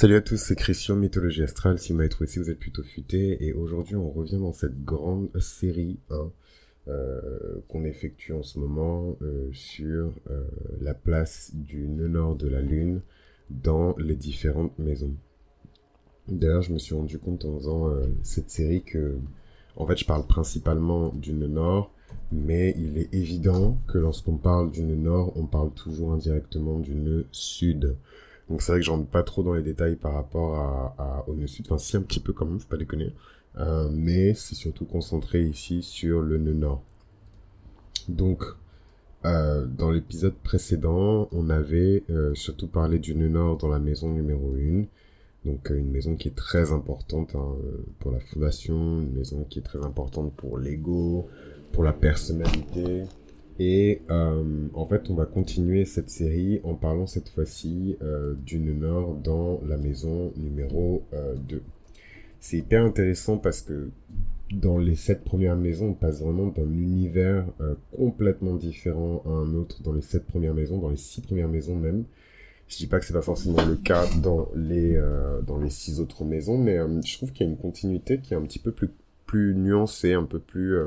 Salut à tous, c'est Christian, Mythologie Astrale, si vous trouvé si vous êtes plutôt futé, et aujourd'hui on revient dans cette grande série hein, euh, qu'on effectue en ce moment euh, sur euh, la place du nœud nord de la Lune dans les différentes maisons. D'ailleurs, je me suis rendu compte en faisant cette série que, en fait, je parle principalement du nœud nord, mais il est évident que lorsqu'on parle du nœud nord, on parle toujours indirectement du nœud sud. Donc c'est vrai que j'entre pas trop dans les détails par rapport à, au nœud sud, enfin si un petit peu quand même, faut pas déconner. Euh, mais c'est surtout concentré ici sur le nœud nord. Donc euh, dans l'épisode précédent, on avait euh, surtout parlé du nœud nord dans la maison numéro 1. Donc une maison qui est très importante hein, pour la fondation, une maison qui est très importante pour l'ego, pour la personnalité, et euh, en fait, on va continuer cette série en parlant cette fois-ci euh, du nord dans la maison numéro 2. Euh, C'est hyper intéressant parce que dans les sept premières maisons, on passe vraiment d'un univers complètement différent à un autre dans les sept premières maisons, dans les six premières maisons même. Je dis pas que c'est pas forcément le cas dans les dans les six autres maisons, mais je trouve qu'il y a une continuité qui est un petit peu plus plus nuancée, un peu plus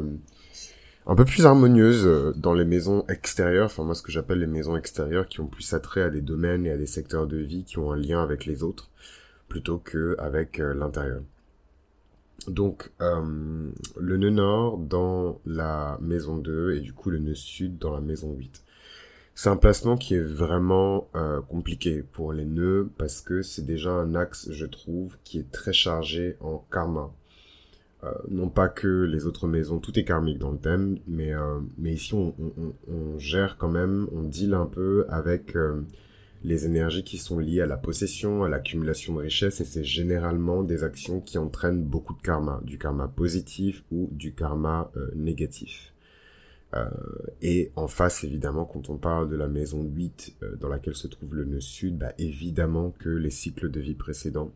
un peu plus harmonieuse euh, dans les maisons extérieures, enfin moi ce que j'appelle les maisons extérieures qui ont plus attrait à des domaines et à des secteurs de vie qui ont un lien avec les autres plutôt que avec euh, l'intérieur. Donc euh, le nœud nord dans la maison 2 et du coup le nœud sud dans la maison 8. C'est un placement qui est vraiment compliqué pour les nœuds parce que c'est déjà un axe, je trouve, qui est très chargé en karma euh, non pas que les autres maisons, tout est karmique dans le thème, mais, euh, ici on, gère quand même, on deal un peu avec euh, les énergies qui sont liées à la possession, à l'accumulation de richesses, et c'est généralement des actions qui entraînent beaucoup de karma, du karma positif ou du karma négatif. et en face, évidemment, quand on parle de la maison 8 dans laquelle se trouve le nœud sud, bah, évidemment que les cycles de vie précédents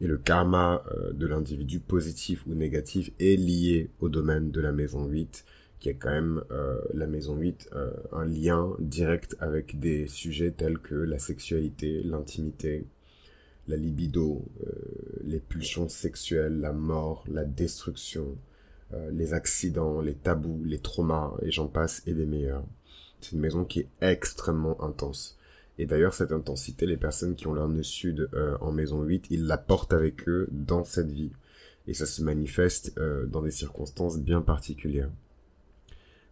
et le karma euh, de l'individu positif ou négatif est lié au domaine de la maison 8, qui est quand même euh, la maison 8 euh, un lien direct avec des sujets tels que la sexualité, l'intimité, la libido, les pulsions sexuelles, la mort, la destruction, les accidents, les tabous, les traumas, et j'en passe, et des meilleurs. C'est une maison qui est extrêmement intense. Et d'ailleurs, cette intensité, les personnes qui ont leur nœud sud euh, en maison 8, ils la portent avec eux dans cette vie. Et ça se manifeste euh, dans des circonstances bien particulières.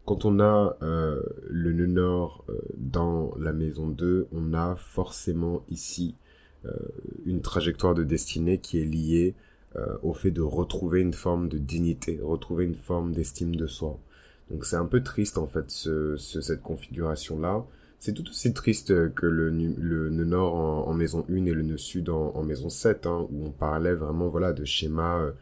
Quand on a euh, le nœud nord dans la maison 2, on a forcément ici une trajectoire de destinée qui est liée au fait de retrouver une forme de dignité, retrouver une forme d'estime de soi. Donc c'est un peu triste en fait ce, cette configuration-là c'est tout aussi triste que le, nœud nord en, maison 1 et le nœud sud en, maison 7, hein, où on parlait vraiment voilà de schémas euh,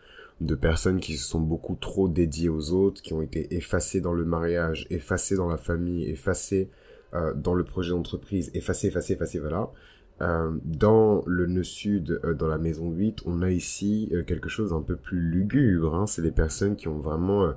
de personnes qui se sont beaucoup trop dédiées aux autres, qui ont été effacées dans le mariage, effacées dans la famille, effacées euh, dans le projet d'entreprise, effacées, effacées, effacées, voilà. Euh, dans le nœud sud, dans la maison 8, on a ici quelque chose d'un peu plus lugubre. Hein. C'est des personnes qui ont vraiment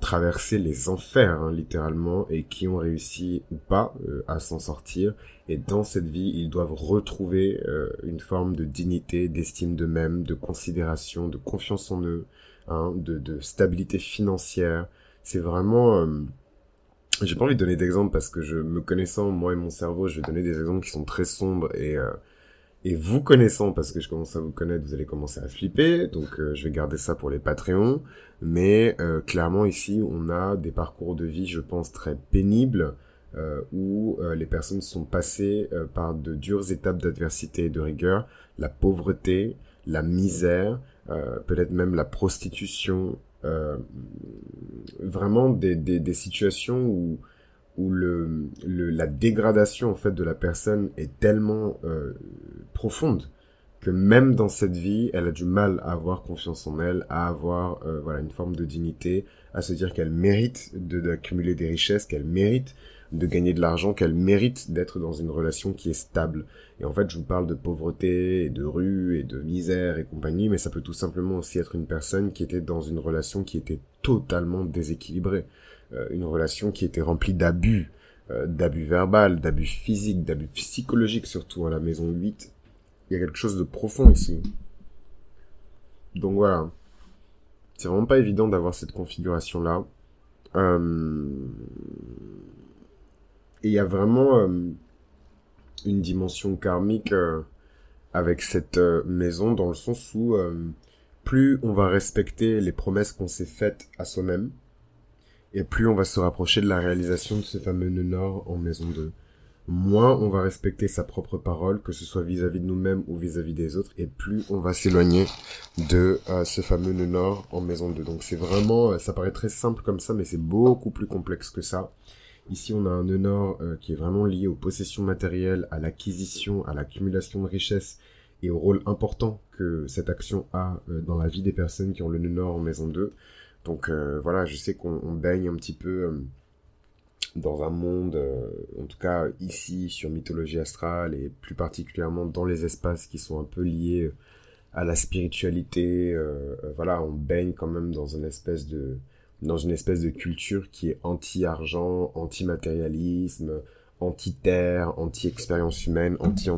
traverser les enfers hein, littéralement et qui ont réussi ou pas euh, à s'en sortir. Et dans cette vie ils doivent retrouver euh, une forme de dignité d'estime d'eux-mêmes de considération de confiance en eux hein, de, de, stabilité financière. C'est vraiment euh, j'ai pas envie de donner d'exemples parce que je me connaissant moi et mon cerveau je vais donner des exemples qui sont très sombres et et vous connaissant, parce que je commence à vous connaître, vous allez commencer à flipper, donc euh, je vais garder ça pour les Patreons. Mais euh, clairement ici, on a des parcours de vie, je pense, très pénibles, euh, où les personnes sont passées par de dures étapes d'adversité et de rigueur, la pauvreté, la misère, peut-être même la prostitution, vraiment des, des, des situations où où le, la dégradation en fait de la personne est tellement euh, profonde que même dans cette vie, elle a du mal à avoir confiance en elle, à avoir euh, voilà une forme de dignité, à se dire qu'elle mérite d'accumuler des richesses, qu'elle mérite de gagner de l'argent, qu'elle mérite d'être dans une relation qui est stable. Et en fait, je vous parle de pauvreté, et de rue, et de misère et compagnie, mais ça peut tout simplement aussi être une personne qui était dans une relation qui était totalement déséquilibrée. Euh, une relation qui était remplie d'abus, euh, d'abus verbal, d'abus physiques, d'abus psychologiques surtout à la maison 8. il y a quelque chose de profond ici. Donc voilà. C'est vraiment pas évident d'avoir cette configuration-là. Euh, et il y a vraiment euh, une dimension karmique euh, avec cette maison dans le sens où plus on va respecter les promesses qu'on s'est faites à soi-même, et plus on va se rapprocher de la réalisation de ce fameux nœud nord en maison 2 moins on va respecter sa propre parole, que ce soit vis-à-vis de nous-mêmes ou vis-à-vis des autres, et plus on va s'éloigner de euh, ce fameux nœud nord en maison 2. Donc c'est vraiment, euh, ça paraît très simple comme ça, mais c'est beaucoup plus complexe que ça. Ici, on a un nœud nord euh, qui est vraiment lié aux possessions matérielles, à l'acquisition, à l'accumulation de richesses et au rôle important que cette action a dans la vie des personnes qui ont le nœud nord en maison 2. Donc voilà, je sais qu'on baigne un petit peu dans un monde, euh, en tout cas ici sur mythologie astrale et plus particulièrement dans les espaces qui sont un peu liés à la spiritualité. Euh, euh, voilà, on baigne quand même dans une espèce de dans une espèce de culture qui est anti-argent, anti-matérialisme, anti-terre, anti-expérience humaine, anti,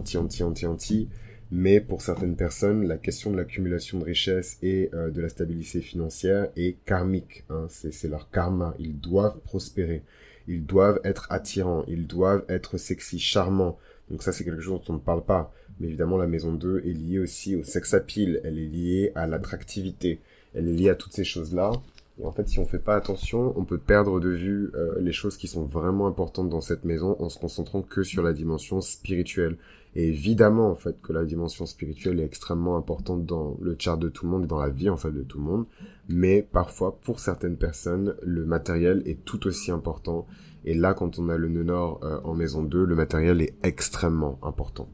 Mais pour certaines personnes, la question de l'accumulation de richesses et de la stabilité financière est karmique. Hein. C'est leur karma. Ils doivent prospérer. Ils doivent être attirants, ils doivent être sexy, charmants. Donc ça, c'est quelque chose dont on ne parle pas. Mais évidemment, la maison 2 est liée aussi au sex appeal, elle est liée à l'attractivité, elle est liée à toutes ces choses-là. Et en fait, si on fait pas attention, on peut perdre de vue euh, les choses qui sont vraiment importantes dans cette maison en se concentrant que sur la dimension spirituelle. Et évidemment, en fait, que la dimension spirituelle est extrêmement importante dans le chart de tout le monde et dans la vie, en fait, de tout le monde. Mais parfois, pour certaines personnes, le matériel est tout aussi important. Et là, quand on a le nœud nord euh, en maison 2, le matériel est extrêmement important.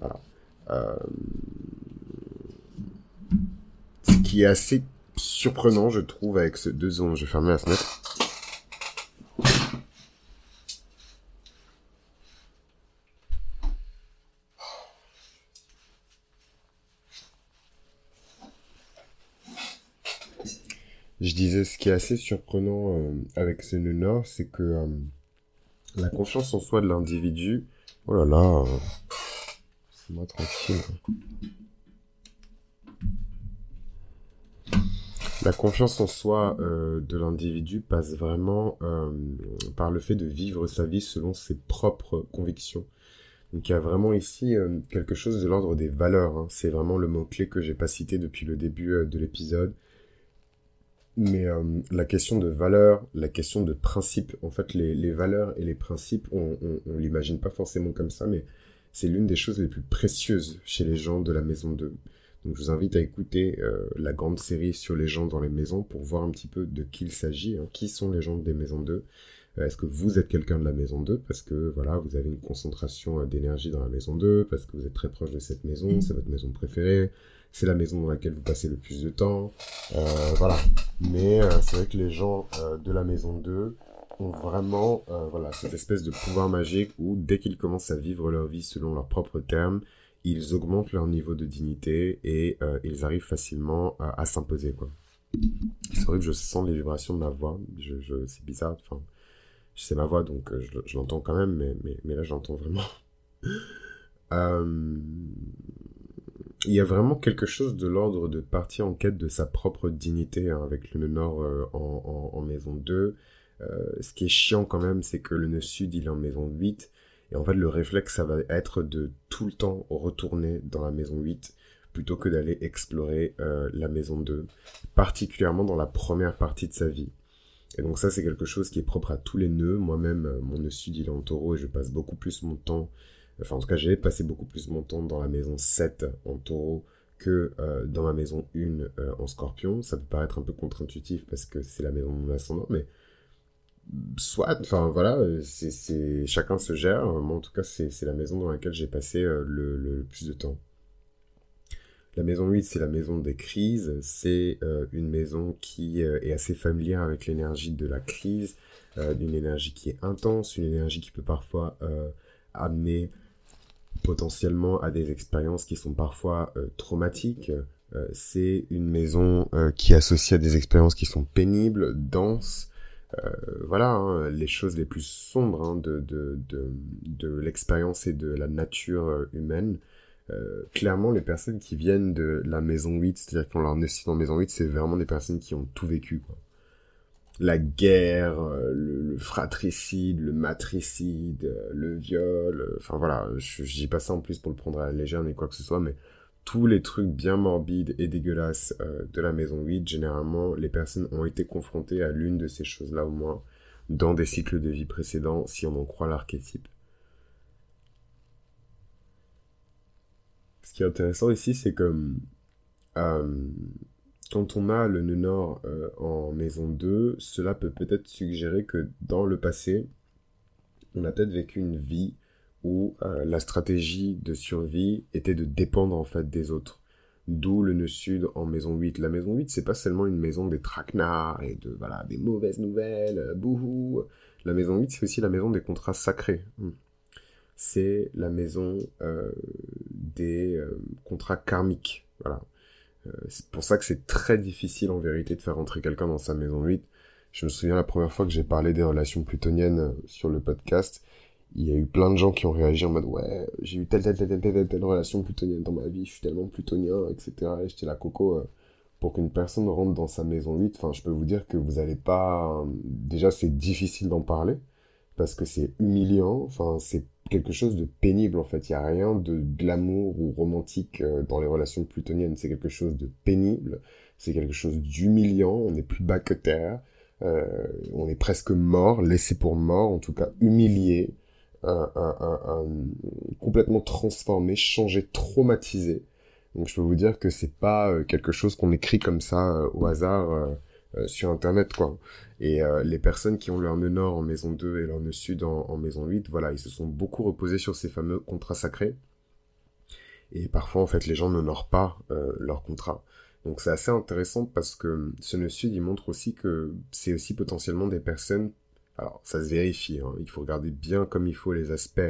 Voilà. Euh... Ce qui est assez surprenant, je trouve, avec ce deux ans. Je vais fermer la fenêtre. Disais, ce qui est assez surprenant euh, avec ce nœud nord, c'est que euh, la confiance en soi de l'individu, oh là là, euh, c'est moi tranquille. La confiance en soi de l'individu passe vraiment par le fait de vivre sa vie selon ses propres convictions. Donc il y a vraiment ici quelque chose de l'ordre des valeurs. Hein. C'est vraiment le mot-clé que j'ai pas cité depuis le début de l'épisode. Mais euh, la question de valeur, la question de principe, en fait, les, valeurs et les principes, on, on, on l'imagine pas forcément comme ça, mais c'est l'une des choses les plus précieuses chez les gens de la maison 2. Donc je vous invite à écouter euh, la grande série sur les gens dans les maisons pour voir un petit peu de qui il s'agit, hein. qui sont les gens des maisons 2. Euh, est-ce que vous êtes quelqu'un de la maison 2 parce que voilà, vous avez une concentration d'énergie dans la maison 2, parce que vous êtes très proche de cette maison, c'est votre maison préférée, c'est la maison dans laquelle vous passez le plus de temps. Euh, voilà. Mais euh, c'est vrai que les gens euh, de la maison 2 ont vraiment voilà, cette espèce de pouvoir magique où dès qu'ils commencent à vivre leur vie selon leurs propres termes, ils augmentent leur niveau de dignité et ils arrivent facilement à, s'imposer. C'est vrai que je sens les vibrations de ma voix. Je, je, c'est bizarre. C'est ma voix, donc je, je l'entends quand même, mais, là, j'entends vraiment. euh, il y a vraiment quelque chose de l'ordre de partir en quête de sa propre dignité hein, avec le nœud nord euh, en, maison 2. Euh, ce qui est chiant quand même, c'est que le nœud sud, il est en maison 8. Et en fait, le réflexe, ça va être de tout le temps retourner dans la maison 8 plutôt que d'aller explorer euh, la maison 2, particulièrement dans la première partie de sa vie. Et donc ça, c'est quelque chose qui est propre à tous les nœuds. Moi-même, mon nœud sud, il est en taureau et je passe beaucoup plus mon temps Enfin, en tout cas, j'ai passé beaucoup plus mon temps dans la maison 7 en taureau que euh, dans ma maison 1 euh, en scorpion. Ça peut paraître un peu contre-intuitif parce que c'est la maison de mon ascendant, mais soit, enfin voilà, c'est, chacun se gère. Moi, en tout cas, c'est, la maison dans laquelle j'ai passé euh, le, plus de temps. La maison 8, c'est la maison des crises. C'est une maison qui est assez familière avec l'énergie de la crise, d'une énergie qui est intense, une énergie qui peut parfois amener potentiellement à des expériences qui sont parfois euh, traumatiques. Euh, c'est une maison euh, qui est associée à des expériences qui sont pénibles, denses. voilà, hein, les choses les plus sombres hein, de l'expérience et de la nature humaine. Clairement, les personnes qui viennent de la maison 8, c'est-à-dire qu'on leur nœud en maison 8, c'est vraiment des personnes qui ont tout vécu, la guerre, euh, le, fratricide, le matricide, euh, le viol, euh, enfin voilà, je, je, dis pas ça en plus pour le prendre à la légère ni quoi que ce soit, mais tous les trucs bien morbides et dégueulasses de la maison 8, généralement, les personnes ont été confrontées à l'une de ces choses-là au moins dans des cycles de vie précédents, si on en croit l'archétype. Qui est intéressant ici, c'est que quand on a le nœud nord euh, en maison 2, cela peut peut-être suggérer que dans le passé, on a peut-être vécu une vie où euh, la stratégie de survie était de dépendre en fait des autres. D'où le nœud sud en maison 8. La maison 8, c'est pas seulement une maison des traquenards et de voilà des mauvaises nouvelles, euh, bouhou. La maison 8, c'est aussi la maison des contrats sacrés. C'est la maison des contrats karmiques. Voilà. Euh, c'est pour ça que c'est très difficile en vérité de faire rentrer quelqu'un dans sa maison 8. Je me souviens la première fois que j'ai parlé des relations plutoniennes euh, sur le podcast, il y a eu plein de gens qui ont réagi en mode ouais, j'ai eu telle telle telle telle telle, relation plutonienne dans ma vie, je suis tellement plutonien, etc. Et j'étais la coco euh, pour qu'une personne rentre dans sa maison 8. Enfin, je peux vous dire que vous allez pas. Déjà, c'est difficile d'en parler parce que c'est humiliant. Enfin, c'est quelque chose de pénible en fait. Il n'y a rien de glamour ou romantique euh, dans les relations plutoniennes. C'est quelque chose de pénible. C'est quelque chose d'humiliant. On n'est plus bas que terre. Euh, on est presque mort, laissé pour mort, en tout cas humilié, complètement transformé, changé, traumatisé. Donc je peux vous dire que c'est pas euh, quelque chose qu'on écrit comme ça au hasard sur internet quoi. Et euh, les personnes qui ont leur nœud nord en maison 2 et leur nœud sud en, maison 8, voilà, ils se sont beaucoup reposés sur ces fameux contrats sacrés. Et parfois, en fait, les gens n'honorent pas euh, leur contrat. Donc c'est assez intéressant parce que ce nœud sud, il montre aussi que c'est aussi potentiellement des personnes... Alors, ça se vérifie, hein, il faut regarder bien comme il faut les aspects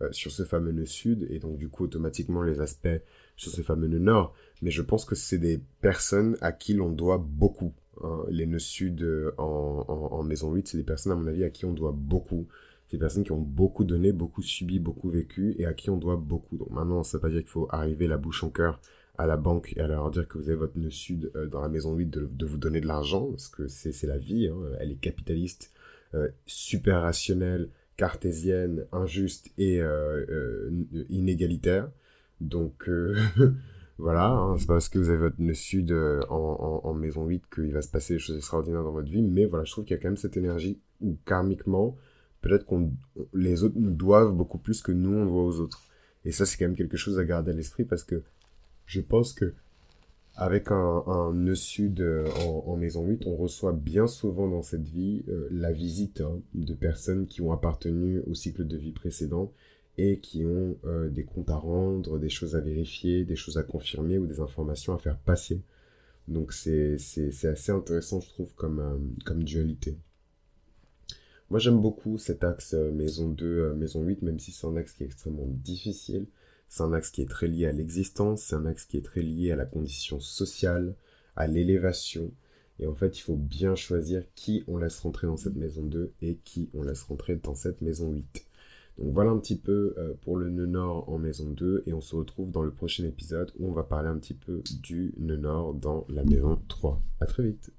euh, sur ce fameux nœud sud, et donc du coup automatiquement les aspects sur ce fameux nœud nord. Mais je pense que c'est des personnes à qui l'on doit beaucoup. Hein, les nœuds sud euh, en, maison 8, c'est des personnes, à mon avis, à qui on doit beaucoup. C'est des personnes qui ont beaucoup donné, beaucoup subi, beaucoup vécu et à qui on doit beaucoup. Donc maintenant, ça ne veut pas dire qu'il faut arriver la bouche en cœur à la banque et à leur dire que vous avez votre nœud sud euh, dans la maison 8 de, vous donner de l'argent, parce que c'est la vie, hein. elle est capitaliste, euh, super rationnelle, cartésienne, injuste et inégalitaire. Donc Voilà, hein, c'est parce que vous avez votre nœud sud euh, en, maison 8 qu'il va se passer des choses extraordinaires dans votre vie, mais voilà, je trouve qu'il y a quand même cette énergie où karmiquement, peut-être qu'on les autres nous doivent beaucoup plus que nous on doit aux autres. Et ça, c'est quand même quelque chose à garder à l'esprit parce que je pense que avec un, un nœud sud euh, en, maison 8, on reçoit bien souvent dans cette vie euh, la visite hein, de personnes qui ont appartenu au cycle de vie précédent et qui ont euh, des comptes à rendre, des choses à vérifier, des choses à confirmer ou des informations à faire passer. Donc c'est assez intéressant, je trouve, comme, euh, comme dualité. Moi j'aime beaucoup cet axe euh, maison 2, maison 8, même si c'est un axe qui est extrêmement difficile. C'est un axe qui est très lié à l'existence, c'est un axe qui est très lié à la condition sociale, à l'élévation. Et en fait, il faut bien choisir qui on laisse rentrer dans cette maison 2 et qui on laisse rentrer dans cette maison 8. Donc voilà un petit peu euh, pour le nœud nord en maison 2 et on se retrouve dans le prochain épisode où on va parler un petit peu du nœud nord dans la maison 3. À très vite